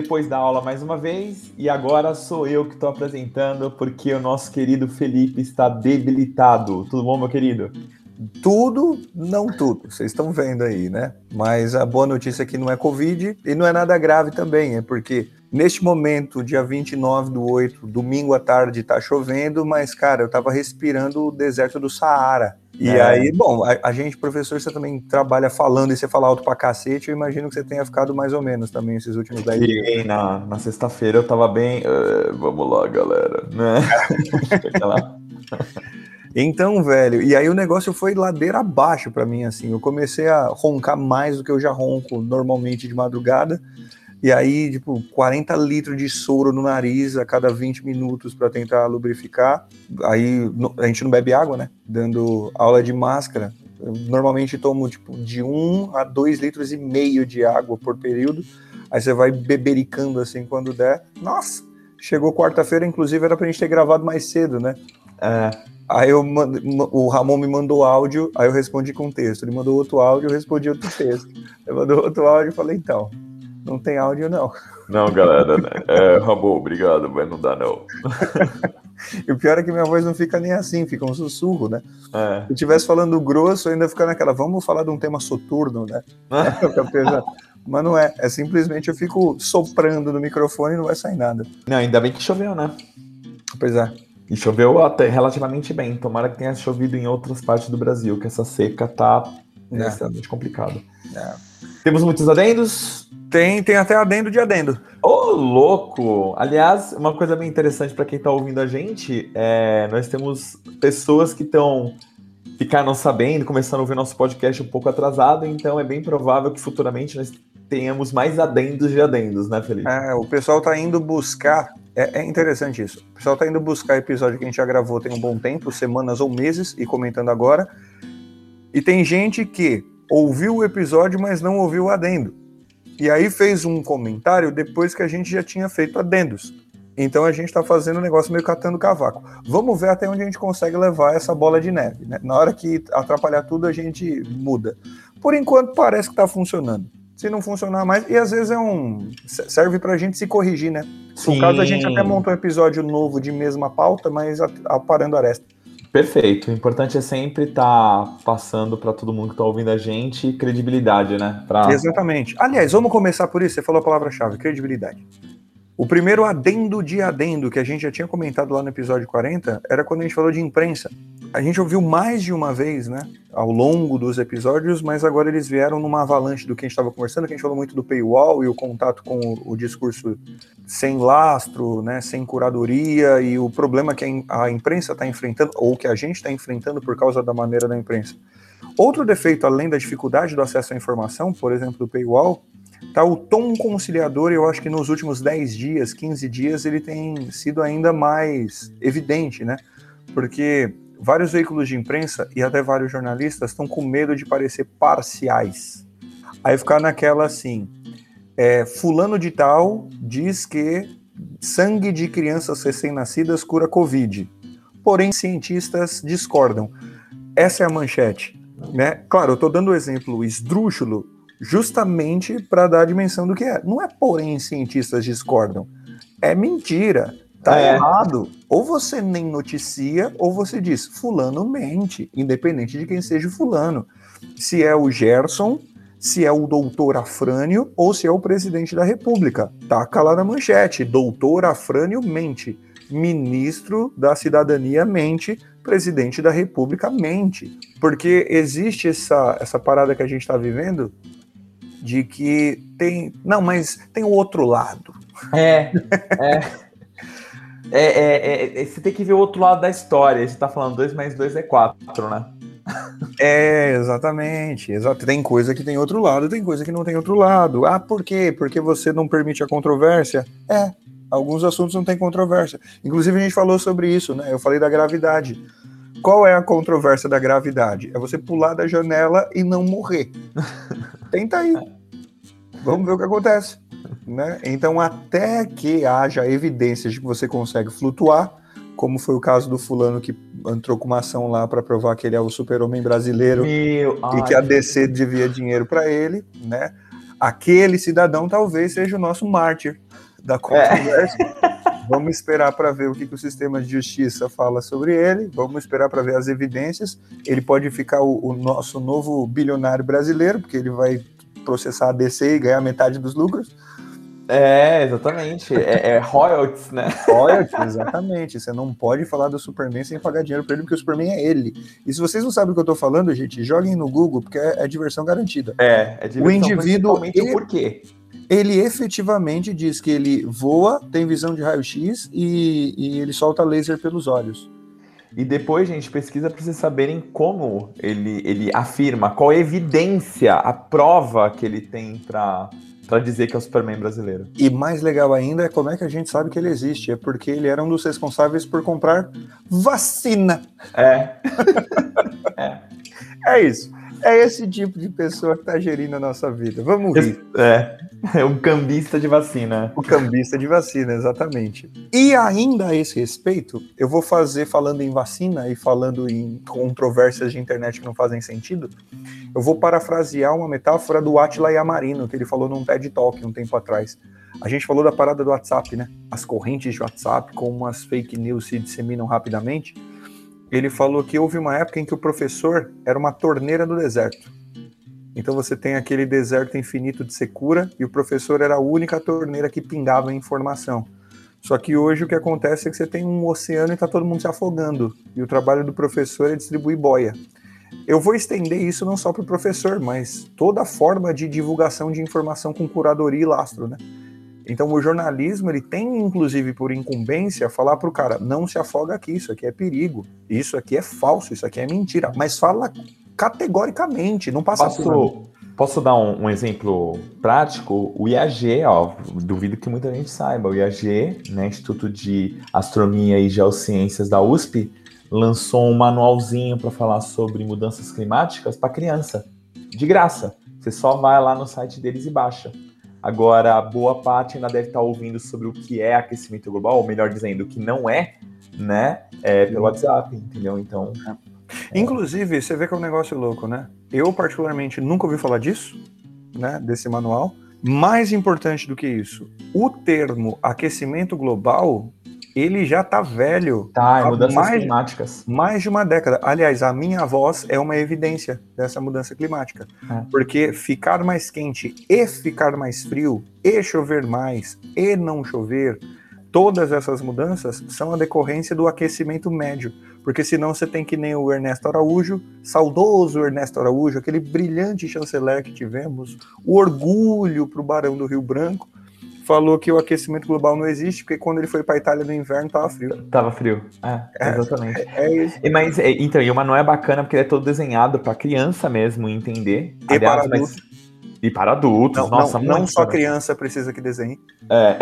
depois da aula mais uma vez, e agora sou eu que estou apresentando, porque o nosso querido Felipe está debilitado. Tudo bom, meu querido? Tudo, não tudo, vocês estão vendo aí, né? Mas a boa notícia é que não é Covid e não é nada grave também, é porque neste momento, dia 29 do 8, domingo à tarde, tá chovendo, mas, cara, eu tava respirando o deserto do Saara. E é. aí, bom, a, a, gente, professor, você também trabalha falando e você fala alto pra cacete, eu imagino que você tenha ficado mais ou menos também esses últimos 10 dias. Na, na sexta-feira eu tava bem. Uh, vamos lá, galera. Né? Então, velho, e aí o negócio foi ladeira abaixo para mim, assim. Eu comecei a roncar mais do que eu já ronco normalmente de madrugada. E aí, tipo, 40 litros de soro no nariz a cada 20 minutos para tentar lubrificar. Aí a gente não bebe água, né? Dando aula de máscara. Eu normalmente tomo, tipo, de 1 a 2 litros e meio de água por período. Aí você vai bebericando assim quando der. Nossa! Chegou quarta-feira, inclusive era pra gente ter gravado mais cedo, né? É, Aí eu, o Ramon me mandou áudio, aí eu respondi com texto. Ele mandou outro áudio, eu respondi outro texto. Ele mandou outro áudio e falei, então, não tem áudio não. Não, galera, né? É, Ramon, obrigado, mas não dá não. e o pior é que minha voz não fica nem assim, fica um sussurro, né? É. Se eu estivesse falando grosso, ainda fica naquela, vamos falar de um tema soturno, né? mas não é, é simplesmente eu fico soprando no microfone e não vai sair nada. Não, ainda bem que choveu, né? Pois é. E choveu até relativamente bem. Tomara que tenha chovido em outras partes do Brasil, que essa seca tá é. extremamente complicada. É. Temos muitos adendos? Tem, tem até adendo de adendo. Ô, oh, louco! Aliás, uma coisa bem interessante para quem está ouvindo a gente é nós temos pessoas que estão ficaram sabendo, começando a ouvir nosso podcast um pouco atrasado, então é bem provável que futuramente nós tenhamos mais adendos de adendos, né, Felipe? É, o pessoal está indo buscar é, é, interessante isso. O pessoal está indo buscar episódio que a gente já gravou tem um bom tempo, semanas ou meses, e comentando agora. E tem gente que ouviu o episódio, mas não ouviu o adendo. E aí fez um comentário depois que a gente já tinha feito adendos. Então a gente está fazendo o um negócio meio catando cavaco. Vamos ver até onde a gente consegue levar essa bola de neve. Né? Na hora que atrapalhar tudo, a gente muda. Por enquanto parece que está funcionando se não funcionar mais. E às vezes é um. serve pra gente se corrigir, né? Sim. No caso, a gente até montou um episódio novo de mesma pauta, mas aparando a aresta. Perfeito. O importante é sempre estar tá passando para todo mundo que está ouvindo a gente credibilidade, né? Pra... Exatamente. Aliás, vamos começar por isso. Você falou a palavra-chave, credibilidade. O primeiro adendo de adendo que a gente já tinha comentado lá no episódio 40 era quando a gente falou de imprensa. A gente ouviu mais de uma vez, né, ao longo dos episódios, mas agora eles vieram numa avalanche do que a gente estava conversando, que a gente falou muito do paywall e o contato com o, o discurso sem lastro, né, sem curadoria e o problema que a, imprensa está enfrentando, ou que a gente está enfrentando por causa da maneira da imprensa. Outro defeito, além da dificuldade do acesso à informação, por exemplo, do paywall, Tá, o tom conciliador, eu acho que nos últimos 10 dias, 15 dias, ele tem sido ainda mais evidente, né? Porque vários veículos de imprensa e até vários jornalistas estão com medo de parecer parciais. Aí ficar naquela assim, é, fulano de tal diz que sangue de crianças recém-nascidas cura Covid. Porém, cientistas discordam. Essa é a manchete. Né? Claro, eu estou dando o exemplo esdrúxulo justamente para dar a dimensão do que é. Não é porém cientistas discordam. É mentira. Tá é. errado. Ou você nem noticia, ou você diz, fulano mente, independente de quem seja fulano. Se é o Gerson, se é o doutor Afrânio, ou se é o presidente da República. Taca lá na manchete, doutor Afrânio mente. Ministro da Cidadania mente, presidente da República mente. Porque existe essa, essa parada que a gente está vivendo de que tem. Não, mas tem o outro lado. É. É. é, é, é você tem que ver o outro lado da história. Você tá falando 2 mais 2 é 4, né? É, exatamente. Exato. Tem coisa que tem outro lado, tem coisa que não tem outro lado. Ah, por quê? Porque você não permite a controvérsia? É, alguns assuntos não tem controvérsia. Inclusive, a gente falou sobre isso, né? Eu falei da gravidade. Qual é a controvérsia da gravidade? É você pular da janela e não morrer. Tenta aí. Vamos ver o que acontece. Né? Então, até que haja evidências de que você consegue flutuar, como foi o caso do fulano que entrou com uma ação lá para provar que ele é o super-homem brasileiro Meu, e que a DC devia dinheiro para ele, né? Aquele cidadão talvez seja o nosso mártir. da controvérsia. É. Vamos esperar para ver o que, que, o sistema de justiça fala sobre ele. Vamos esperar para ver as evidências. Ele pode ficar o, o, nosso novo bilionário brasileiro, porque ele vai processar a DC e ganhar metade dos lucros. É, exatamente. É, é royalties, né? Royalties, exatamente. Você não pode falar do Superman sem pagar dinheiro pra ele, porque o Superman é ele. E se vocês não sabem o que eu tô falando, gente, joguem no Google, porque é, é diversão garantida. É, é diversão o indivíduo, ele, o porquê. Ele efetivamente diz que ele voa, tem visão de raio-x e, e ele solta laser pelos olhos. E depois, gente, pesquisa para vocês saberem como ele, ele afirma, qual a evidência, a prova que ele tem para para dizer que é o Superman brasileiro. E mais legal ainda é como é que a gente sabe que ele existe. É porque ele era um dos responsáveis por comprar vacina. É. é. É isso. É esse tipo de pessoa que está gerindo a nossa vida. Vamos ver. É, é um cambista de vacina. O cambista de vacina, exatamente. E ainda a esse respeito, eu vou fazer, falando em vacina e falando em controvérsias de internet que não fazem sentido, eu vou parafrasear uma metáfora do Attila Yamarino, que ele falou num TED Talk um tempo atrás. A gente falou da parada do WhatsApp, né? As correntes de WhatsApp, como as fake news se disseminam rapidamente ele falou que houve uma época em que o professor era uma torneira do deserto. Então você tem aquele deserto infinito de secura e o professor era a única torneira que pingava informação. Só que hoje o que acontece é que você tem um oceano e está todo mundo se afogando. E o trabalho do professor é distribuir boia. Eu vou estender isso não só para o professor, mas toda forma de divulgação de informação com curadoria e lastro, né? Então o jornalismo ele tem inclusive por incumbência falar para o cara não se afoga aqui, isso aqui é perigo, isso aqui é falso, isso aqui é mentira, mas fala categoricamente, não passa posso, por Posso dar um, um, exemplo prático? O IAG, ó, duvido que muita gente saiba, o IAG, né, Instituto de Astronomia e Geociências da USP, lançou um manualzinho para falar sobre mudanças climáticas para criança, de graça. Você só vai lá no site deles e baixa. Agora, boa parte ainda deve estar ouvindo sobre o que é aquecimento global, ou melhor dizendo, o que não é, né? É, pelo WhatsApp, entendeu? Então. É. Inclusive, você vê que é um negócio louco, né? Eu, particularmente, nunca ouvi falar disso, né? Desse manual. Mais importante do que isso, o termo aquecimento global ele já tá velho. Tá, é mudanças mais, climáticas. Mais de uma década. Aliás, a minha voz é uma evidência dessa mudança climática. É. Porque ficar mais quente e ficar mais frio, e chover mais, e não chover, todas essas mudanças são a decorrência do aquecimento médio. Porque senão você tem que nem o Ernesto Araújo, saudoso Ernesto Araújo, aquele brilhante chanceler que tivemos, o orgulho para o Barão do Rio Branco, falou que o aquecimento global não existe, porque quando ele foi para a Itália no inverno tava frio. Tava frio, é, é exatamente. É, é isso. E, mas, então, e o manual é bacana porque ele é todo desenhado para criança mesmo entender. E Aliás, para adultos. E para adultos, não, nossa, Não, não só criança precisa que desenhe. É.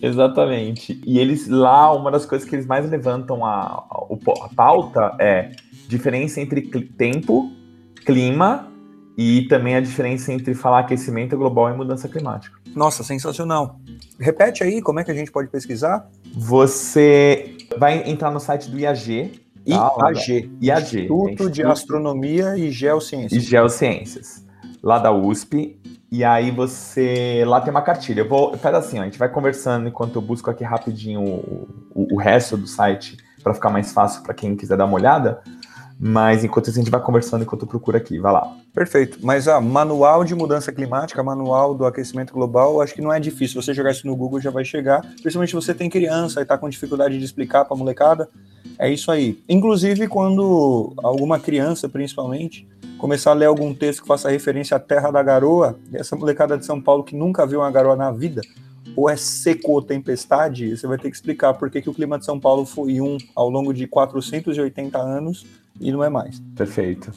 Exatamente. E eles lá, uma das coisas que eles mais levantam a, a, a pauta é diferença entre tempo, clima e também a diferença entre falar aquecimento global e mudança climática. Nossa, sensacional. Repete aí como é que a gente pode pesquisar? Você vai entrar no site do IAG. Tá? IAG. IAG. Instituto de Astronomia e Geociências. E Geociências. Lá da USP. E aí você. Lá tem uma cartilha. Eu vou. Faz assim, ó, a gente vai conversando enquanto eu busco aqui rapidinho o, o, o resto do site para ficar mais fácil para quem quiser dar uma olhada. Mas enquanto isso, a gente vai conversando enquanto eu procuro aqui. Vai lá. Perfeito. Mas a manual de mudança climática, manual do aquecimento global, acho que não é difícil. Você jogar isso no Google já vai chegar. Principalmente se você tem criança e está com dificuldade de explicar para a molecada. É isso aí. Inclusive, quando alguma criança, principalmente, começar a ler algum texto que faça referência à Terra da Garoa, essa molecada de São Paulo que nunca viu uma garoa na vida, ou é seco ou tempestade, você vai ter que explicar por que, que o clima de São Paulo foi um ao longo de 480 anos e não é mais. Perfeito.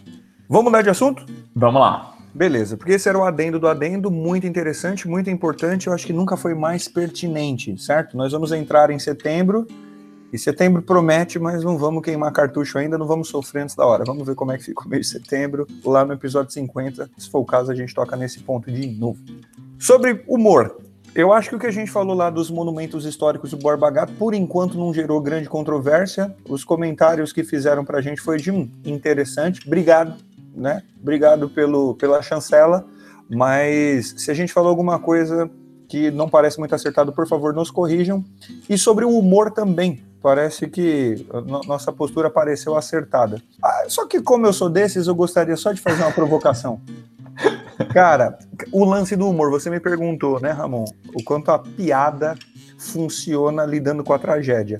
Vamos mudar de assunto? Vamos lá. Beleza, porque esse era o adendo do adendo, muito interessante, muito importante, eu acho que nunca foi mais pertinente, certo? Nós vamos entrar em setembro, e setembro promete, mas não vamos queimar cartucho ainda, não vamos sofrer antes da hora. Vamos ver como é que fica o mês de setembro, lá no episódio 50, se for o caso a gente toca nesse ponto de novo. Sobre humor, eu acho que o que a gente falou lá dos monumentos históricos do Borba Gato, por enquanto não gerou grande controvérsia. Os comentários que fizeram para a gente foi de um interessante. Obrigado, né? Obrigado pelo, pela chancela. Mas se a gente falou alguma coisa que não parece muito acertado, por favor, nos corrijam. E sobre o humor também. Parece que nossa postura pareceu acertada. Ah, só que, como eu sou desses, eu gostaria só de fazer uma provocação. Cara, o lance do humor, você me perguntou, né, Ramon, o quanto a piada funciona lidando com a tragédia.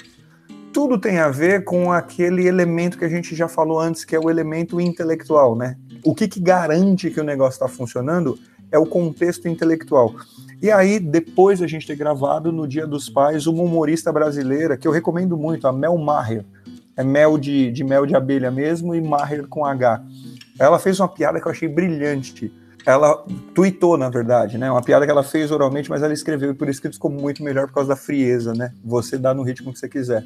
Tudo tem a ver com aquele elemento que a gente já falou antes, que é o elemento intelectual, né? O que, que garante que o negócio está funcionando é o contexto intelectual. E aí, depois a gente ter gravado no Dia dos Pais, uma humorista brasileira, que eu recomendo muito, a Mel Maher. É mel de, de mel de abelha mesmo e Maher com H. Ela fez uma piada que eu achei brilhante ela tweetou, na verdade, né? Uma piada que ela fez oralmente, mas ela escreveu e por escrito ficou muito melhor por causa da frieza, né? Você dá no ritmo que você quiser.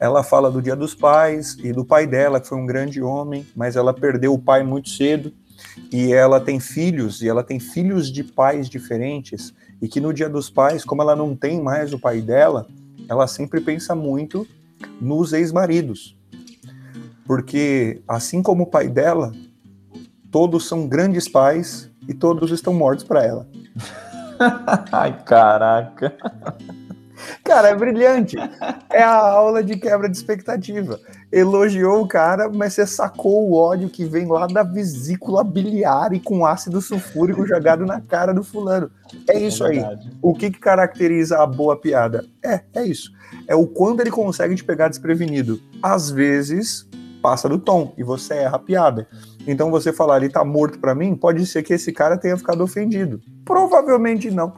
Ela fala do Dia dos Pais e do pai dela, que foi um grande homem, mas ela perdeu o pai muito cedo e ela tem filhos e ela tem filhos de pais diferentes e que no Dia dos Pais, como ela não tem mais o pai dela, ela sempre pensa muito nos ex-maridos. Porque assim como o pai dela, todos são grandes pais e todos estão mortos para ela. Ai, caraca. Cara, é brilhante. É a aula de quebra de expectativa. Elogiou o cara, mas você sacou o ódio que vem lá da vesícula biliar e com ácido sulfúrico jogado na cara do fulano. É isso é aí. O que, que caracteriza a boa piada? É, é isso. É o quando ele consegue te pegar desprevenido. Às vezes, passa do tom e você erra a piada. Então você falar ele tá morto para mim, pode ser que esse cara tenha ficado ofendido. Provavelmente não.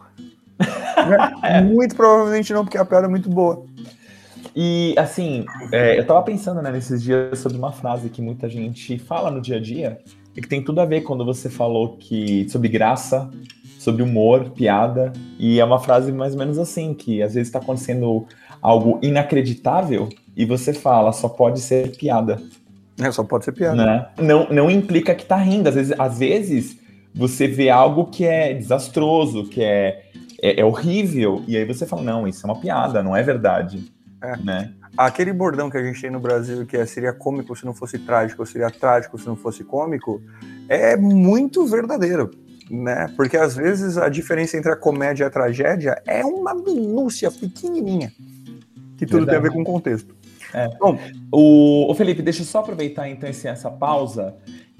é. Muito provavelmente não, porque a piada é muito boa. E assim, é, eu tava pensando né, nesses dias sobre uma frase que muita gente fala no dia a dia e que tem tudo a ver quando você falou que sobre graça, sobre humor, piada, e é uma frase mais ou menos assim, que às vezes está acontecendo algo inacreditável e você fala, só pode ser piada. É, só pode ser piada. Né? Não, não implica que tá rindo. Às vezes, às vezes você vê algo que é desastroso, que é, é, é, horrível, e aí você fala, não, isso é uma piada, não é verdade. É. Né? Aquele bordão que a gente tem no Brasil, que é, seria cômico se não fosse trágico, seria trágico se não fosse cômico, é muito verdadeiro. Né? Porque às vezes a diferença entre a comédia e a tragédia é uma minúcia pequenininha, que tudo verdade. tem a ver com o contexto. É. Bom, o, o, Felipe, deixa eu só aproveitar então esse, essa pausa.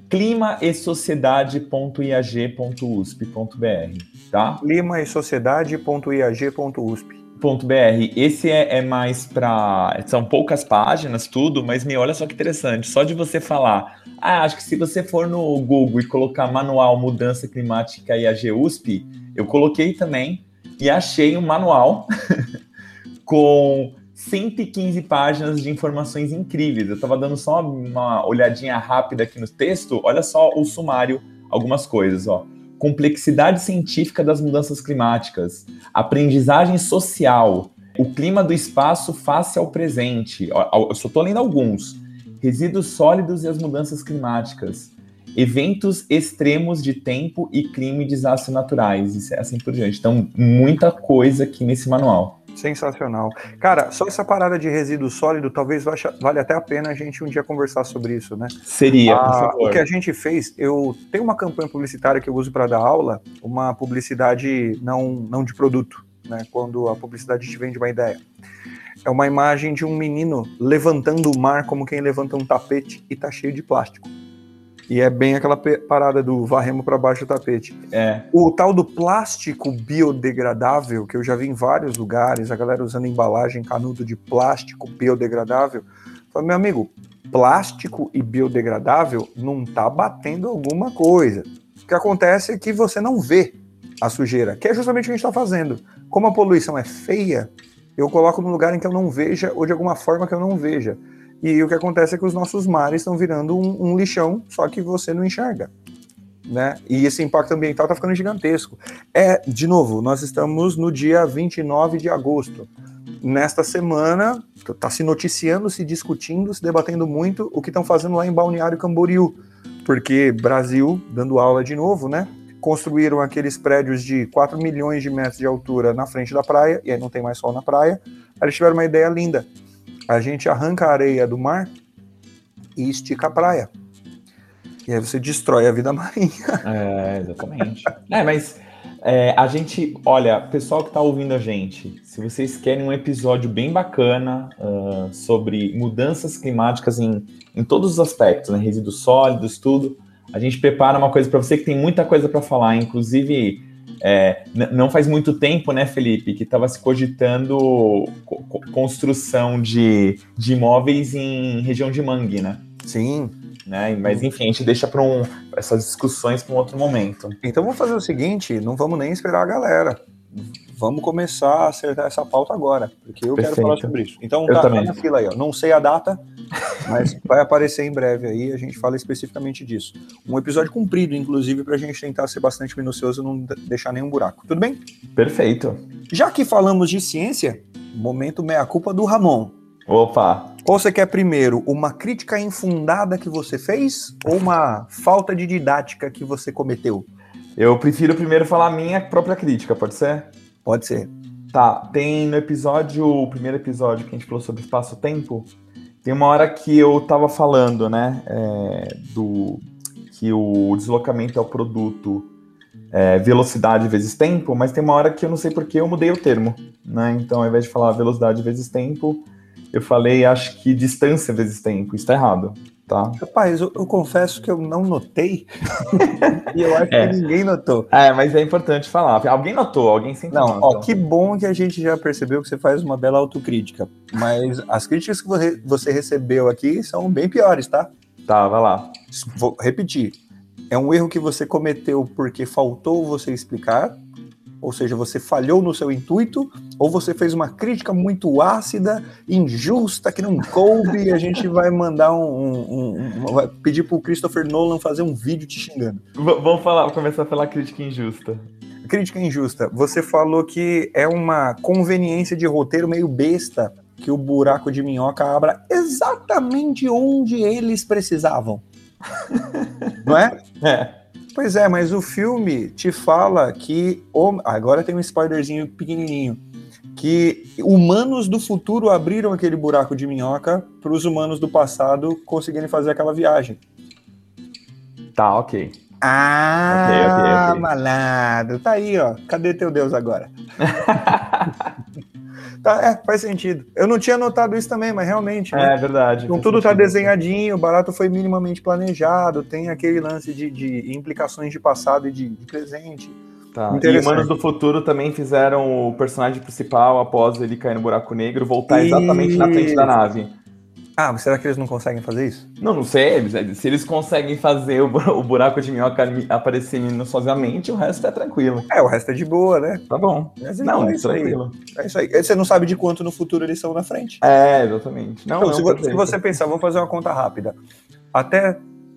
Clima e sociedade.iag.usp.br, tá? Clima e sociedade.iag.usp. .br. Esse é, é mais para são poucas páginas tudo, mas me olha só que interessante. Só de você falar, ah, acho que se você for no Google e colocar manual mudança climática e AG USP, eu coloquei também e achei um manual com 115 páginas de informações incríveis. Eu estava dando só uma olhadinha rápida aqui no texto. Olha só o sumário, algumas coisas, ó. Complexidade científica das mudanças climáticas, aprendizagem social, o clima do espaço face ao presente. Eu só estou lendo alguns. Resíduos sólidos e as mudanças climáticas, eventos extremos de tempo e clima e desastres naturais, e assim por diante. Então, muita coisa aqui nesse manual. Sensacional. Cara, só essa parada de resíduo sólido, talvez vale até a pena a gente um dia conversar sobre isso, né? Seria, ah, por favor. O que a gente fez, eu tenho uma campanha publicitária que eu uso para dar aula, uma publicidade não, não de produto, né? Quando a publicidade te vende uma ideia. É uma imagem de um menino levantando o mar como quem levanta um tapete e tá cheio de plástico. E é bem aquela parada do varremos para baixo do tapete. É. O tal do plástico biodegradável, que eu já vi em vários lugares, a galera usando embalagem canudo de plástico biodegradável. Falei, meu amigo, plástico e biodegradável não tá batendo alguma coisa. O que acontece é que você não vê a sujeira, que é justamente o que a gente está fazendo. Como a poluição é feia, eu coloco num lugar em que eu não veja ou de alguma forma que eu não veja. E o que acontece é que os nossos mares estão virando um, um lixão, só que você não enxerga. Né? E esse impacto ambiental está ficando gigantesco. É, de novo, nós estamos no dia 29 de agosto. Nesta semana, está se noticiando, se discutindo, se debatendo muito o que estão fazendo lá em Balneário Camboriú, porque Brasil, dando aula de novo, né? Construíram aqueles prédios de 4 milhões de metros de altura na frente da praia, e aí não tem mais sol na praia. Eles tiveram uma ideia linda a gente arranca a areia do mar e estica a praia. E aí você destrói a vida marinha. É, exatamente. é, mas É, a gente, olha, pessoal que está ouvindo a gente, se vocês querem um episódio bem bacana uh, sobre mudanças climáticas em, em todos os aspectos, né, resíduos sólidos, tudo, a gente prepara uma coisa para você que tem muita coisa para falar, inclusive é, não faz muito tempo, né, Felipe, que estava se cogitando co construção de, de imóveis em região de mangue, né? Sim. Né? Mas enfim, a gente deixa para um, essas discussões para um outro momento. Então vamos fazer o seguinte: não vamos nem esperar a galera. Vamos começar a acertar essa pauta agora, porque eu Perfeito. quero falar sobre isso. Então tá, tá na fila aí, ó. Não sei a data, mas vai aparecer em breve aí, a gente fala especificamente disso. Um episódio comprido, inclusive, para a gente tentar ser bastante minucioso e não deixar nenhum buraco. Tudo bem? Perfeito. Já que falamos de ciência, momento meia-culpa do Ramon. Opa! Ou você quer primeiro uma crítica infundada que você fez ou uma falta de didática que você cometeu? Eu prefiro primeiro falar a minha própria crítica, pode ser? Pode ser. Tá, tem no episódio, o primeiro episódio que a gente falou sobre espaço-tempo, tem uma hora que eu tava falando, né, é, do que o deslocamento é o produto é, velocidade vezes tempo, mas tem uma hora que eu não sei porque eu mudei o termo, né? Então, ao invés de falar velocidade vezes tempo, eu falei, acho que distância vezes tempo. Isso tá errado, tá? Rapaz, eu, eu confesso que eu não notei. e eu acho é. que ninguém notou. É, mas é importante falar. Alguém notou, alguém sempre Não, ó, que bom que a gente já percebeu que você faz uma bela autocrítica. Mas as críticas que você recebeu aqui são bem piores, tá? Tá, vai lá. Vou repetir. É um erro que você cometeu porque faltou você explicar, ou seja, você falhou no seu intuito, ou você fez uma crítica muito ácida, injusta, que não coube, e a gente vai mandar um. um, um vai pedir pro Christopher Nolan fazer um vídeo te xingando. V vamos falar, começar pela crítica injusta. Crítica injusta. Você falou que é uma conveniência de roteiro meio besta que o buraco de minhoca abra exatamente onde eles precisavam. não é? É. Pois é, mas o filme te fala que. Agora tem um spoilerzinho pequenininho. Que humanos do futuro abriram aquele buraco de minhoca para os humanos do passado conseguirem fazer aquela viagem. Tá, ok. Ah, okay, okay, okay. malandro. Tá aí, ó. Cadê teu Deus agora? Tá, é, faz sentido. Eu não tinha notado isso também, mas realmente. Né? É verdade. Então tudo tá desenhadinho, o barato foi minimamente planejado, tem aquele lance de, de implicações de passado e de, de presente. Tá. E Humanos do Futuro também fizeram o personagem principal, após ele cair no buraco negro, voltar exatamente e... na frente da nave. Ah, mas será que eles não conseguem fazer isso? Não, não sei. Se eles conseguem fazer o buraco de minhoca aparecer minuciosamente, o resto é tranquilo. É, o resto é de boa, né? Tá bom. Mas, então, não, é, é isso tranquilo. Aí. É isso aí. Você não sabe de quanto no futuro eles são na frente. É, exatamente. Não, então, não, se, você, se você pensar, vamos fazer uma conta rápida. Até,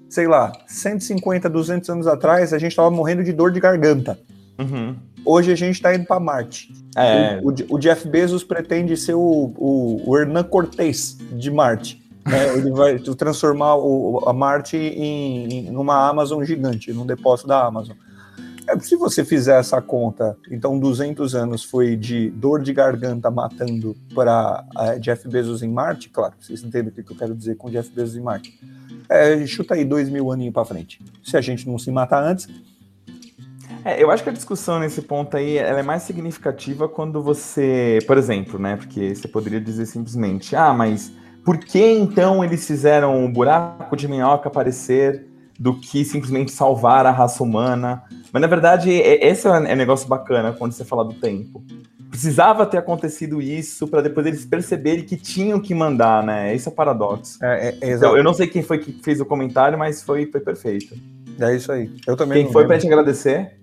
sei lá, 150, 200 anos atrás, a gente tava morrendo de dor de garganta. Uhum. Hoje a gente está indo para Marte. É. O, o, o, Jeff Bezos pretende ser o, o, o Hernan Cortés de Marte. Né? Ele vai transformar o, a Marte em, em uma Amazon gigante, num depósito da Amazon. É, se você fizer essa conta, então 200 anos foi de dor de garganta matando para Jeff Bezos em Marte, claro, vocês entendem o que eu quero dizer com Jeff Bezos em Marte. É, chuta aí dois mil aninhos para frente. Se a gente não se matar antes, é, eu acho que a discussão nesse ponto aí ela é mais significativa quando você, por exemplo, né? Porque você poderia dizer simplesmente, ah, mas por que então eles fizeram o buraco de minhoca aparecer do que simplesmente salvar a raça humana? Mas na verdade, esse é um é negócio bacana quando você fala do tempo. Precisava ter acontecido isso para depois eles perceberem que tinham que mandar, né? Esse é o paradoxo. É, é, então, eu não sei quem foi que fez o comentário, mas foi, foi perfeito. É isso aí. Eu também. Quem foi para te agradecer?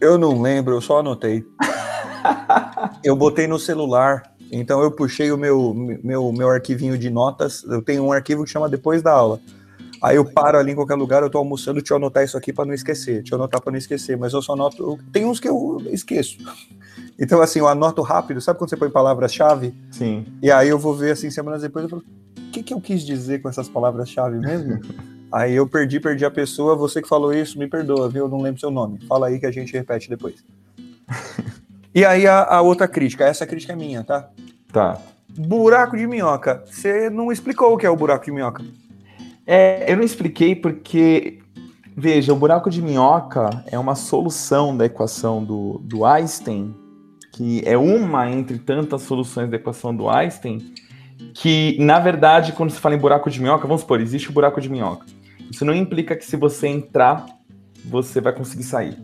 Eu não lembro, eu só anotei. eu botei no celular, então eu puxei o meu, meu, meu arquivinho de notas. Eu tenho um arquivo que chama Depois da Aula. Aí eu paro ali em qualquer lugar, eu tô almoçando, deixa eu anotar isso aqui para não esquecer. Deixa eu anotar para não esquecer, mas eu só anoto. Tem uns que eu esqueço. Então, assim, eu anoto rápido. Sabe quando você põe palavras-chave? Sim. E aí eu vou ver, assim, semanas depois, eu falo, o que, que eu quis dizer com essas palavras-chave mesmo? Aí eu perdi, perdi a pessoa, você que falou isso, me perdoa, viu? Eu não lembro seu nome. Fala aí que a gente repete depois. e aí a, a, outra crítica, essa crítica é minha, tá? Tá. Buraco de minhoca. Você não explicou o que é o buraco de minhoca. É, eu não expliquei porque Veja, o buraco de minhoca é uma solução da equação do, do Einstein, que é uma entre tantas soluções da equação do Einstein, que, na verdade, quando se fala em buraco de minhoca, vamos supor, existe o buraco de minhoca. Isso não implica que se você entrar, você vai conseguir sair.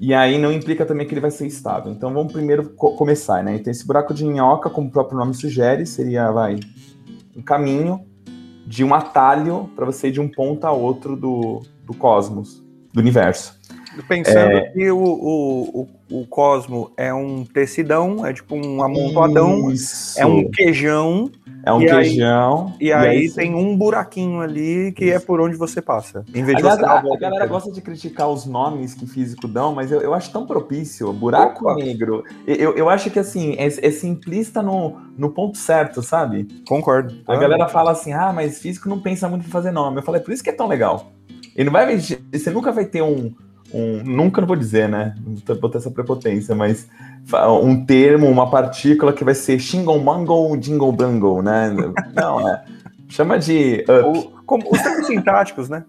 E aí não implica também que ele vai ser estável. Então vamos primeiro co começar, né? Então esse buraco de minhoca, como o próprio nome sugere, seria vai um caminho de um atalho para você ir de um ponto a outro do, do cosmos, do universo. Pensando é... que o, o, o, o, cosmo é um tecidão, é tipo um amontoadão, Isso. é um queijão é um e queijão. Aí, e, aí, aí tem um buraquinho ali que é por onde você passa. Em vez Aliás, de a, a, galera gosta de criticar os nomes que físico dão, mas eu, eu acho tão propício. Buraco Opa. negro. Eu, eu acho que assim, é, é, simplista no, no ponto certo, sabe? Concordo. A ah. galera fala assim: ah, mas físico não pensa muito em fazer nome. Eu falei, por isso que é tão legal. Ele não vai. Você nunca vai ter um. Um nunca vou dizer, né? Não vou ter essa prepotência, mas um termo, uma partícula que vai ser Shingle Mangle Jingle Brangle, né? Não, é. Chama de. Up. como, os termos sintáticos, né?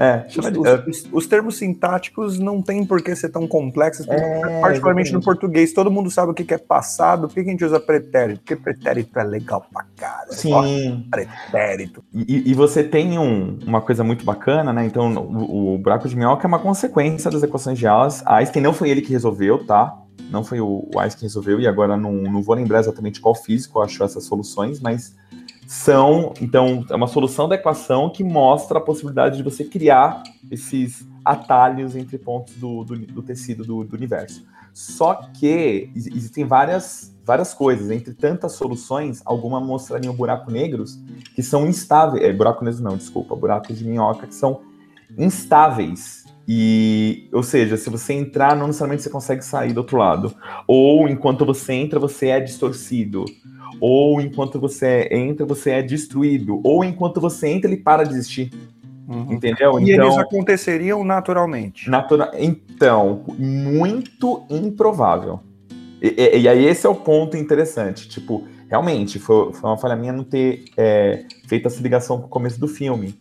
É, chama os, de os, os, os, termos sintáticos não tem por que ser tão complexos, é, particularmente exatamente. no português. Todo mundo sabe o que é passado, por que a gente usa pretérito? Porque pretérito é legal pra cara. Sim. Ó, pretérito. E, e, você tem um, uma coisa muito bacana, né? Então, o, o buraco de minhoca é uma consequência das equações de Alice. Einstein não foi ele que resolveu, tá? não foi o Wise que resolveu, e agora não, não vou lembrar exatamente qual físico achou essas soluções, mas são, então, é uma solução da equação que mostra a possibilidade de você criar esses atalhos entre pontos do, do, do tecido do, do, universo. Só que existem várias, várias coisas, entre tantas soluções, algumas mostrariam buracos negros que são instáveis, é, buraco negro não, desculpa, buracos de minhoca que são instáveis, e, ou seja, se você entrar, não necessariamente você consegue sair do outro lado. Ou enquanto você entra, você é distorcido. Ou enquanto você entra, você é destruído. Ou enquanto você entra, ele para de existir. Uhum. Entendeu? E então, eles aconteceriam naturalmente. Natura... Então, muito improvável. E, e, e, aí esse é o ponto interessante. Tipo, realmente, foi, foi uma falha minha não ter é, feito essa ligação com o começo do filme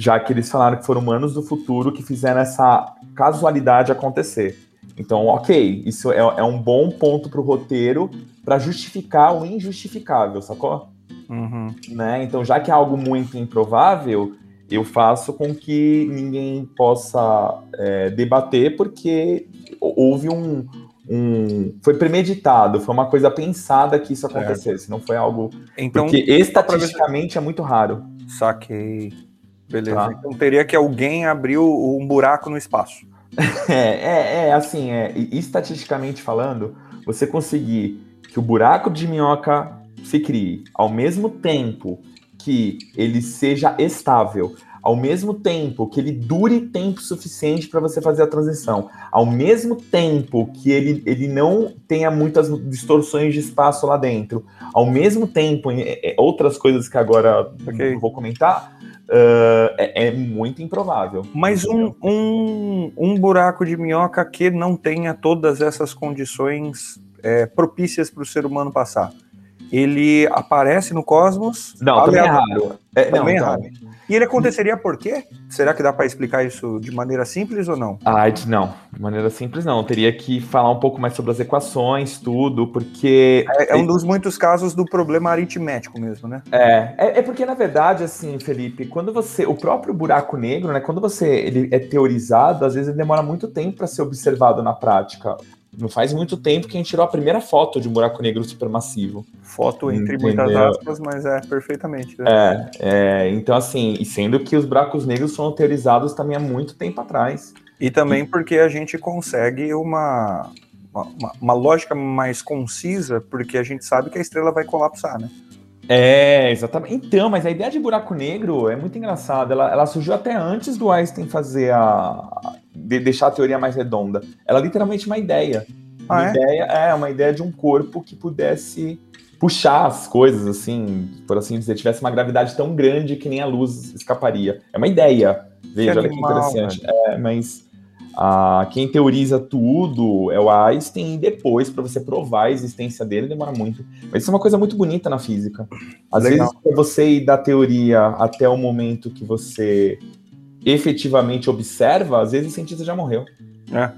já que eles falaram que foram humanos do futuro que fizeram essa casualidade acontecer. Então, ok, isso é, é um bom ponto para o roteiro para justificar o injustificável, sacou? Uhum. Né? Então, já que é algo muito improvável, eu faço com que ninguém possa é, debater, porque houve um, um, Foi premeditado, foi uma coisa pensada que isso acontecesse, não foi algo. Então, porque estatisticamente é muito raro. Saquei. Beleza. Tá? Então teria que alguém abrir um buraco no espaço. é, é, é, assim, é, estatisticamente falando, você conseguir que o buraco de minhoca se crie ao mesmo tempo que ele seja estável, ao mesmo tempo que ele dure tempo suficiente para você fazer a transição, ao mesmo tempo que ele, ele não tenha muitas distorções de espaço lá dentro, ao mesmo tempo, é, é, outras coisas que agora okay. vou comentar, uh, é, é, muito improvável. Mas um, um, um buraco de minhoca que não tenha todas essas condições é, propícias para o ser humano passar. Ele aparece no cosmos. Não, também é. É, também não, é raro. E ele aconteceria por quê? Será que dá para explicar isso de maneira simples ou não? Ah, não, de maneira simples não. Eu teria que falar um pouco mais sobre as equações, tudo, porque. É, é um dos muitos casos do problema aritmético mesmo, né? É, é, é, porque na verdade, assim, Felipe, quando você. O próprio buraco negro, né? Quando você ele é teorizado, às vezes ele demora muito tempo para ser observado na prática. Não faz muito tempo que a gente tirou a primeira foto de um buraco negro supermassivo. Foto entre Entendeu? muitas aspas, mas é perfeitamente. Né? É, é, então assim, e sendo que os buracos negros foram teorizados também há muito tempo atrás. E também e... porque a gente consegue uma, uma, uma, lógica mais concisa, porque a gente sabe que a estrela vai colapsar, né? É, exatamente. Então, mas a ideia de buraco negro é muito engraçada. Ela, ela surgiu até antes do Einstein fazer a, de deixar a teoria mais redonda. Ela é literalmente uma ideia. Ah, uma é? ideia é uma ideia de um corpo que pudesse puxar as coisas, assim, por assim dizer, tivesse uma gravidade tão grande que nem a luz escaparia. É uma ideia. Veja, que olha animal, que interessante. É, mas ah, quem teoriza tudo é o Einstein, e depois, para você provar a existência dele, demora muito. Mas isso é uma coisa muito bonita na física. Às Legal. vezes, para você ir da teoria até o momento que você efetivamente observa, às vezes o cientista já morreu. É.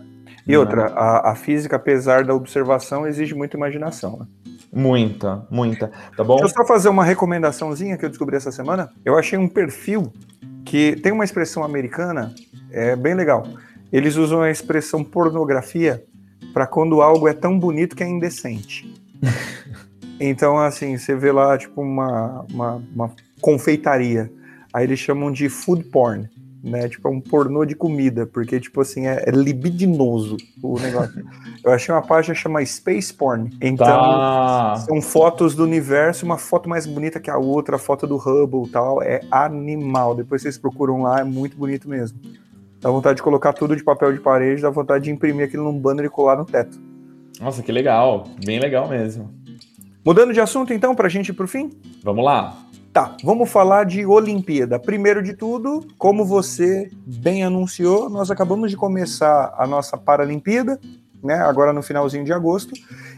E outra, a, a, física, apesar da observação, exige muita imaginação. Né? Muita, muita. Tá bom? Deixa eu só fazer uma recomendaçãozinha que eu descobri essa semana. Eu achei um perfil que tem uma expressão americana, é bem legal. Eles usam a expressão pornografia para quando algo é tão bonito que é indecente. então, assim, você vê lá, tipo, uma, uma, uma confeitaria. Aí eles chamam de food porn né? Tipo, é um pornô de comida, porque, tipo assim, é, é libidinoso o negócio. Eu achei uma página chamada Space Porn. Então, tá. são fotos do universo, uma foto mais bonita que a outra, a foto do Hubble e tal. É animal. Depois vocês procuram lá, é muito bonito mesmo. Dá vontade de colocar tudo de papel de parede, dá vontade de imprimir aquilo num banner e colar no teto. Nossa, que legal. Bem legal mesmo. Mudando de assunto, então, pra gente ir pro fim? Vamos lá. Tá, vamos falar de Olimpíada. Primeiro de tudo, como você bem anunciou, nós acabamos de começar a nossa Paralimpíada, né, agora no finalzinho de agosto,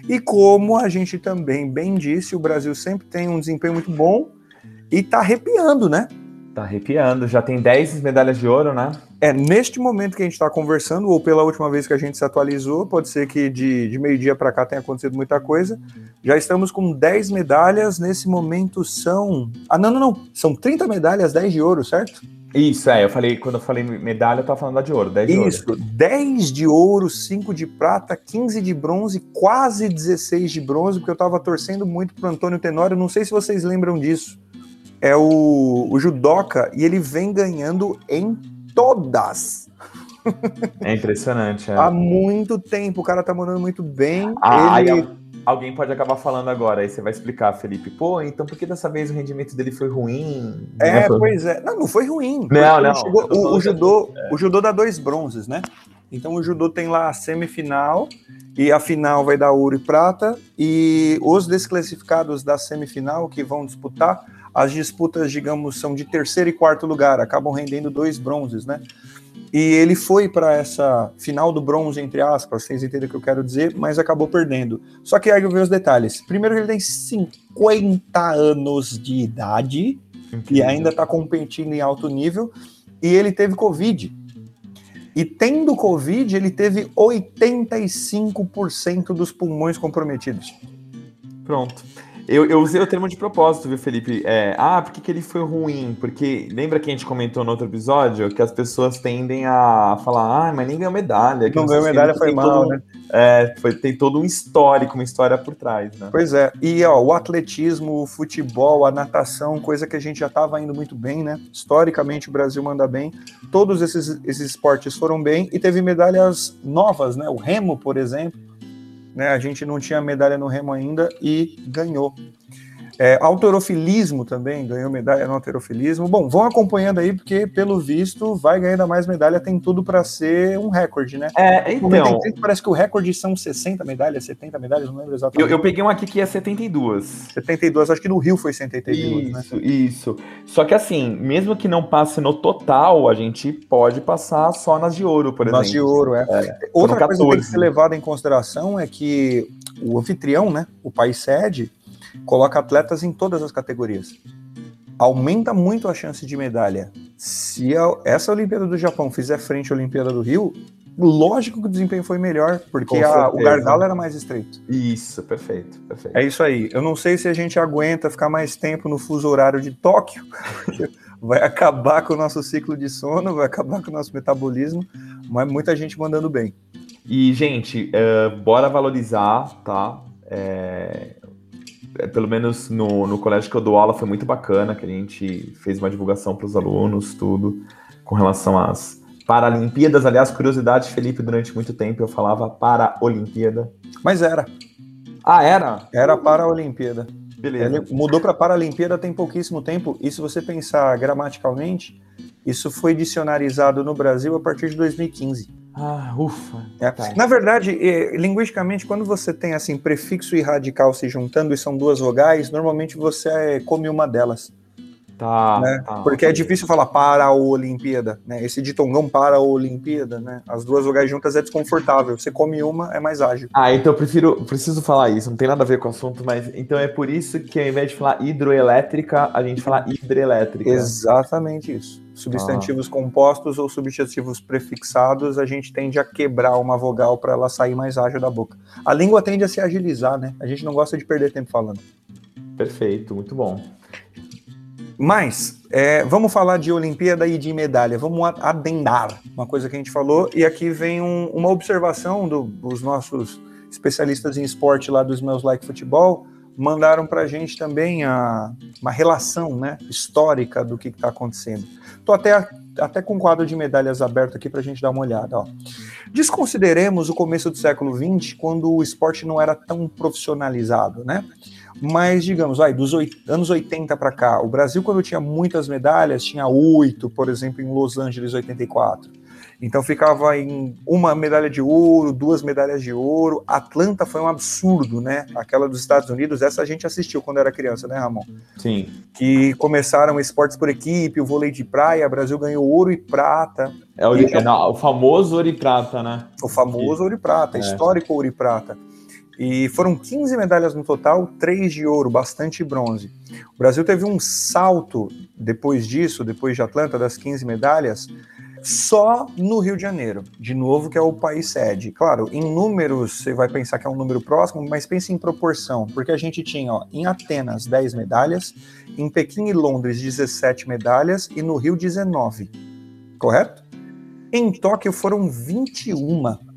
e como a gente também bem disse, o Brasil sempre tem um desempenho muito bom e tá arrepiando, né? Tá arrepiando, já tem 10 medalhas de ouro, né? É, neste momento que a gente está conversando, ou pela última vez que a gente se atualizou, pode ser que de, de meio-dia para cá tenha acontecido muita coisa. Já estamos com 10 medalhas, nesse momento são. Ah, não, não, não. São 30 medalhas, 10 de ouro, certo? Isso, é. Eu falei, quando eu falei medalha, eu tava falando da de ouro, 10 de Isso, ouro. 10 de ouro, 5 de prata, 15 de bronze, quase 16 de bronze, porque eu tava torcendo muito pro Antônio Tenório. Não sei se vocês lembram disso é o, o judoca e ele vem ganhando em todas. É impressionante. É. Há muito tempo, o cara tá mandando muito bem. Ah, ele... alguém pode acabar falando agora, aí você vai explicar, Felipe. Pô, então por que dessa vez o rendimento dele foi ruim? É, não pois é. Não, não foi ruim. Não, não. Chegou, o, o, judô, é. o judô dá dois bronzes, né? Então o judô tem lá a semifinal e a final vai dar ouro e prata e os desclassificados da semifinal que vão disputar as disputas, digamos, são de terceiro e quarto lugar, acabam rendendo dois bronzes, né? E ele foi para essa final do bronze, entre aspas, vocês entendem o que eu quero dizer, mas acabou perdendo. Só que aí eu vi os detalhes. Primeiro, ele tem 50 anos de idade Incrível. e ainda está competindo em alto nível, e ele teve Covid. E tendo Covid, ele teve 85% dos pulmões comprometidos. Pronto. Eu, eu usei o termo de propósito, viu, Felipe? É, ah, por que, que ele foi ruim? Porque lembra que a gente comentou no outro episódio que as pessoas tendem a falar, ah, mas nem ganhou medalha. não ganhou medalha foi mal, todo, né? É, foi, tem todo um histórico, uma história por trás, né? Pois é. E ó, o atletismo, o futebol, a natação, coisa que a gente já estava indo muito bem, né? Historicamente o Brasil manda bem. Todos esses, esses esportes foram bem e teve medalhas novas, né? O remo, por exemplo né? A gente não tinha medalha no remo ainda e ganhou. É, alterofilismo também ganhou medalha no alterofilismo. Bom, vão acompanhando aí, porque pelo visto vai ganhando mais medalha, tem tudo para ser um recorde, né? É, então. Parece que o recorde são 60 medalhas, 70 medalhas, não lembro exatamente. Eu, eu peguei um aqui que é 72. 72, acho que no Rio foi 72, né? isso, né? Isso, Só que assim, mesmo que não passe no total, a gente pode passar só nas de ouro, por exemplo. Nas de ouro, é. é Outra coisa que tem que ser levada em consideração é que o anfitrião, né, o país sede, coloca atletas em todas as categorias. Aumenta muito a chance de medalha. Se a, essa Olimpíada do Japão fizer frente à Olimpíada do Rio, lógico que o desempenho foi melhor, porque a, o gargalo era mais estreito. Isso, perfeito, perfeito. É isso aí. Eu não sei se a gente aguenta ficar mais tempo no fuso horário de Tóquio. vai acabar com o nosso ciclo de sono, vai acabar com o nosso metabolismo, mas muita gente mandando bem. E, gente, uh, bora valorizar, tá? É, pelo menos no, no colégio que eu dou aula, foi muito bacana, que a gente fez uma divulgação para os alunos, tudo, com relação às Paralimpíadas. Aliás, curiosidade, Felipe, durante muito tempo eu falava para Olimpíada. Mas era. Ah, era? Era para a Olimpíada. Beleza. Ele mudou para Paralimpíada tem pouquíssimo tempo, e se você pensar gramaticalmente, isso foi dicionarizado no Brasil a partir de 2015. Ah, ufa. É. Tá. Na verdade, linguisticamente, quando você tem assim prefixo e radical se juntando e são duas vogais, normalmente você come uma delas. Tá, né? tá, Porque é difícil falar para a Olimpíada, né? Esse ditongão para a Olimpíada, né? As duas vogais juntas é desconfortável. Você come uma, é mais ágil. Ah, então eu prefiro, preciso falar isso, não tem nada a ver com o assunto, mas então é por isso que ao invés de falar hidroelétrica, a gente fala hidrelétrica. Exatamente isso. Substantivos ah. compostos ou substantivos prefixados, a gente tende a quebrar uma vogal para ela sair mais ágil da boca. A língua tende a se agilizar, né? A gente não gosta de perder tempo falando. Perfeito, muito bom. Mas, é, vamos falar de Olimpíada e de medalha, vamos adendar uma coisa que a gente falou, e aqui vem um, uma observação do, dos nossos especialistas em esporte lá dos meus like futebol, mandaram para a gente também a, uma relação né, histórica do que está acontecendo. Estou até, até com um quadro de medalhas aberto aqui para a gente dar uma olhada. Ó. Desconsideremos o começo do século XX, quando o esporte não era tão profissionalizado, né? Mas, digamos, vai, dos anos 80 para cá, o Brasil, quando tinha muitas medalhas, tinha oito, por exemplo, em Los Angeles 84. Então ficava em uma medalha de ouro, duas medalhas de ouro. Atlanta foi um absurdo, né? Aquela dos Estados Unidos, essa a gente assistiu quando era criança, né, Ramon? Sim. Que começaram esportes por equipe, o vôlei de praia, o Brasil ganhou ouro e prata. É o, e, é, não, o famoso ouro e prata, né? O famoso ouro e prata, é. histórico ouro e prata. E foram 15 medalhas no total, 3 de ouro, bastante bronze. O Brasil teve um salto depois disso, depois de Atlanta, das 15 medalhas, só no Rio de Janeiro, de novo, que é o país sede. Claro, em números você vai pensar que é um número próximo, mas pense em proporção, porque a gente tinha ó, em Atenas 10 medalhas, em Pequim e Londres 17 medalhas e no Rio 19, correto? Em Tóquio foram 21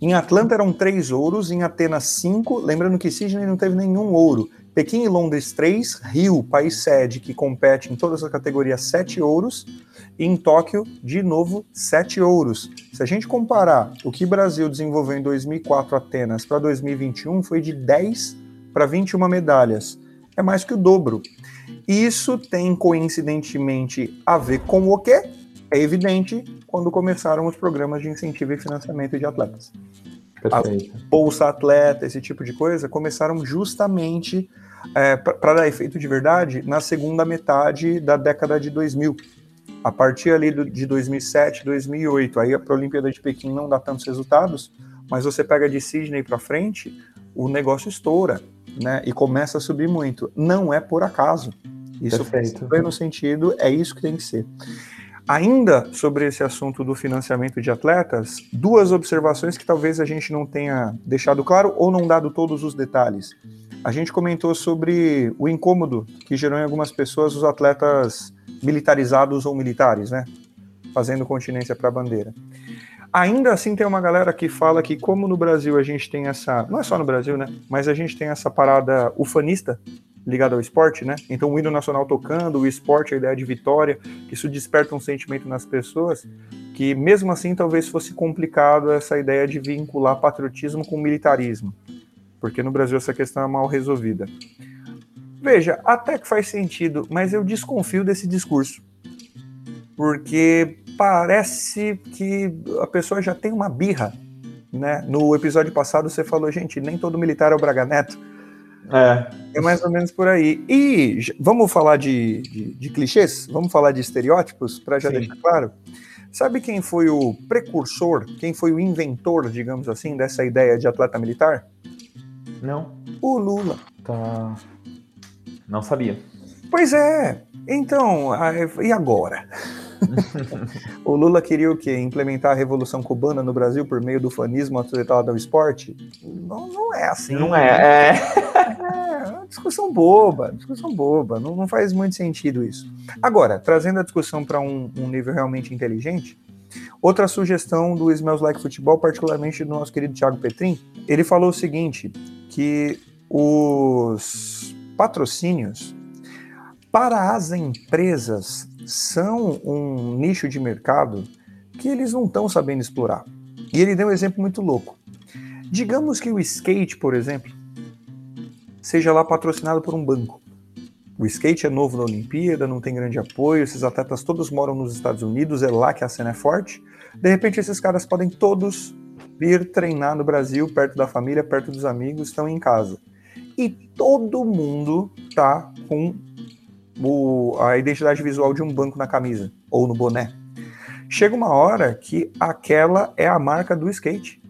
em Atlanta eram três ouros, em Atenas cinco, lembrando que Sydney não teve nenhum ouro. Pequim e Londres três, Rio, país sede, que compete em todas as categorias, sete ouros. E em Tóquio, de novo, sete ouros. Se a gente comparar o que o Brasil desenvolveu em 2004 Atenas para 2021, foi de 10 para 21 medalhas. É mais que o dobro. Isso tem coincidentemente a ver com o quê? É evidente quando começaram os programas de incentivo e financiamento de atletas. Perfeito. A Bolsa Atleta, esse tipo de coisa, começaram justamente é, para dar efeito de verdade na segunda metade da década de 2000. A partir ali do, de 2007, 2008, aí para a Olimpíada de Pequim não dá tantos resultados, mas você pega de Sydney para frente, o negócio estoura, né? E começa a subir muito. Não é por acaso. Isso Perfeito. foi no sentido, é isso que tem que ser. Ainda sobre esse assunto do financiamento de atletas, duas observações que talvez a gente não tenha deixado claro ou não dado todos os detalhes. A gente comentou sobre o incômodo que gerou em algumas pessoas os atletas militarizados ou militares, né? Fazendo continência para a bandeira. Ainda assim, tem uma galera que fala que, como no Brasil a gente tem essa. Não é só no Brasil, né? Mas a gente tem essa parada ufanista ligado ao esporte, né? Então o hino nacional tocando, o esporte, a ideia de vitória, isso desperta um sentimento nas pessoas que mesmo assim talvez fosse complicado essa ideia de vincular patriotismo com militarismo, porque no Brasil essa questão é mal resolvida. Veja, até que faz sentido, mas eu desconfio desse discurso. Porque parece que a pessoa já tem uma birra, né? No episódio passado você falou, gente, nem todo militar é o Braga Neto é. É mais ou menos por aí. E vamos falar de, de, de clichês? Vamos falar de estereótipos, para já Sim. deixar claro? Sabe quem foi o precursor, quem foi o inventor, digamos assim, dessa ideia de atleta militar? Não. O Lula. Tá. Não sabia. Pois é. Então, e agora? o Lula queria o quê? Implementar a Revolução Cubana no Brasil por meio do fanismo atletado ao esporte? Não, não é assim. Não é. É, é uma discussão boba, discussão boba. Não, não faz muito sentido isso. Agora, trazendo a discussão para um, um nível realmente inteligente, Outra sugestão do Smells Like Futebol, particularmente do nosso querido Thiago Petrin, ele falou o seguinte, que os patrocínios para as empresas são um nicho de mercado que eles não estão sabendo explorar. E ele deu um exemplo muito louco. Digamos que o skate, por exemplo, seja lá patrocinado por um banco. O skate é novo na Olimpíada, não tem grande apoio, esses atletas todos moram nos Estados Unidos, é lá que a cena é forte. De repente, esses caras podem todos vir treinar no Brasil, perto da família, perto dos amigos, estão em casa. E todo mundo tá com o, a identidade visual de um banco na camisa ou no boné. Chega uma hora que aquela é a marca do skate.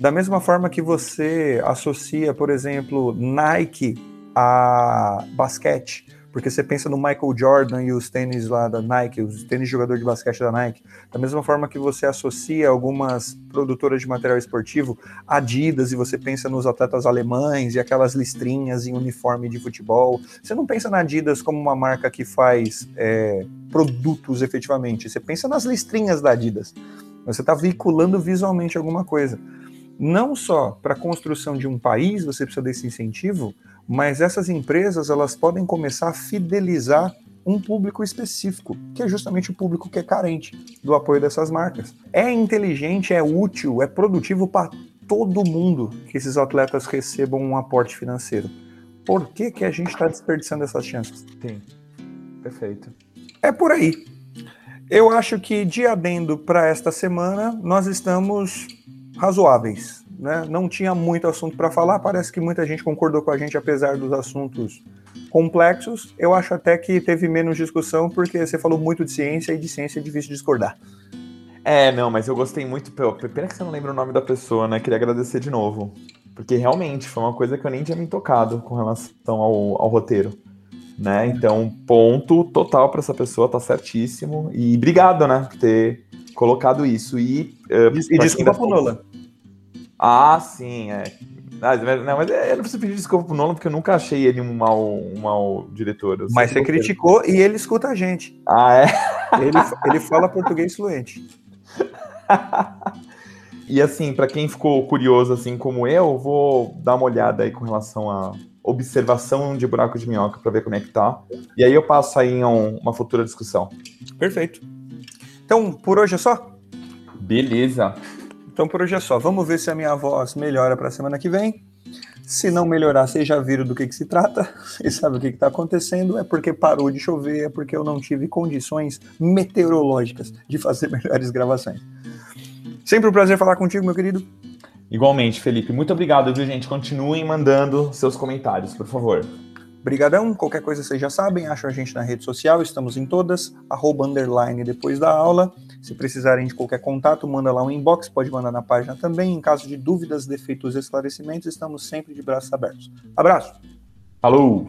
Da mesma forma que você associa, por exemplo, Nike a basquete, porque você pensa no Michael Jordan e os tênis lá da Nike, os tênis jogador de basquete da Nike, da mesma forma que você associa algumas produtoras de material esportivo, Adidas, e você pensa nos atletas alemães e aquelas listrinhas em uniforme de futebol, você não pensa na Adidas como uma marca que faz é, produtos efetivamente, você pensa nas listrinhas da Adidas. Você está veiculando visualmente alguma coisa. Não só para a construção de um país você precisa desse incentivo, mas essas empresas elas podem começar a fidelizar um público específico, que é justamente o público que é carente do apoio dessas marcas. É inteligente, é útil, é produtivo para todo mundo que esses atletas recebam um aporte financeiro. Por que, que a gente está desperdiçando essas chances? Sim, perfeito. É por aí. Eu acho que de adendo para esta semana, nós estamos razoáveis né? Não tinha muito assunto para falar, parece que muita gente concordou com a gente, apesar dos assuntos complexos. Eu acho até que teve menos discussão, porque você falou muito de ciência e de ciência é difícil discordar. É, não, mas eu gostei muito. Pena que você não lembra o nome da pessoa, né? Queria agradecer de novo. Porque realmente foi uma coisa que eu nem tinha me tocado com relação ao, ao roteiro. Né? Então, ponto total para essa pessoa, tá certíssimo. E obrigado, né, por ter colocado isso. E, uh, e desculpa pro Nola. Ah, sim, é. Ah, não, mas eu não preciso pedir desculpa pro Nolan, porque eu nunca achei ele um mau, um mau diretor. Mas você criticou ele. e ele escuta a gente. Ah, é? Ele, ele fala português fluente. e assim, para quem ficou curioso, assim como eu, vou dar uma olhada aí com relação a observação de buraco de minhoca para ver como é que tá. E aí eu passo aí em um, uma futura discussão. Perfeito. Então, por hoje é só? Beleza. Então por hoje é só. Vamos ver se a minha voz melhora para a semana que vem. Se não melhorar, vocês já viram do que, que se trata, vocês sabem o que está acontecendo, é porque parou de chover, é porque eu não tive condições meteorológicas de fazer melhores gravações. Sempre um prazer falar contigo, meu querido. Igualmente, Felipe. Muito obrigado, viu, gente? Continuem mandando seus comentários, por favor. Brigadão, qualquer coisa vocês já sabem, acham a gente na rede social, estamos em todas, arroba underline depois da aula. Se precisarem de qualquer contato, manda lá um inbox, pode mandar na página também. Em caso de dúvidas, defeitos, esclarecimentos, estamos sempre de braços abertos. Abraço! Falou!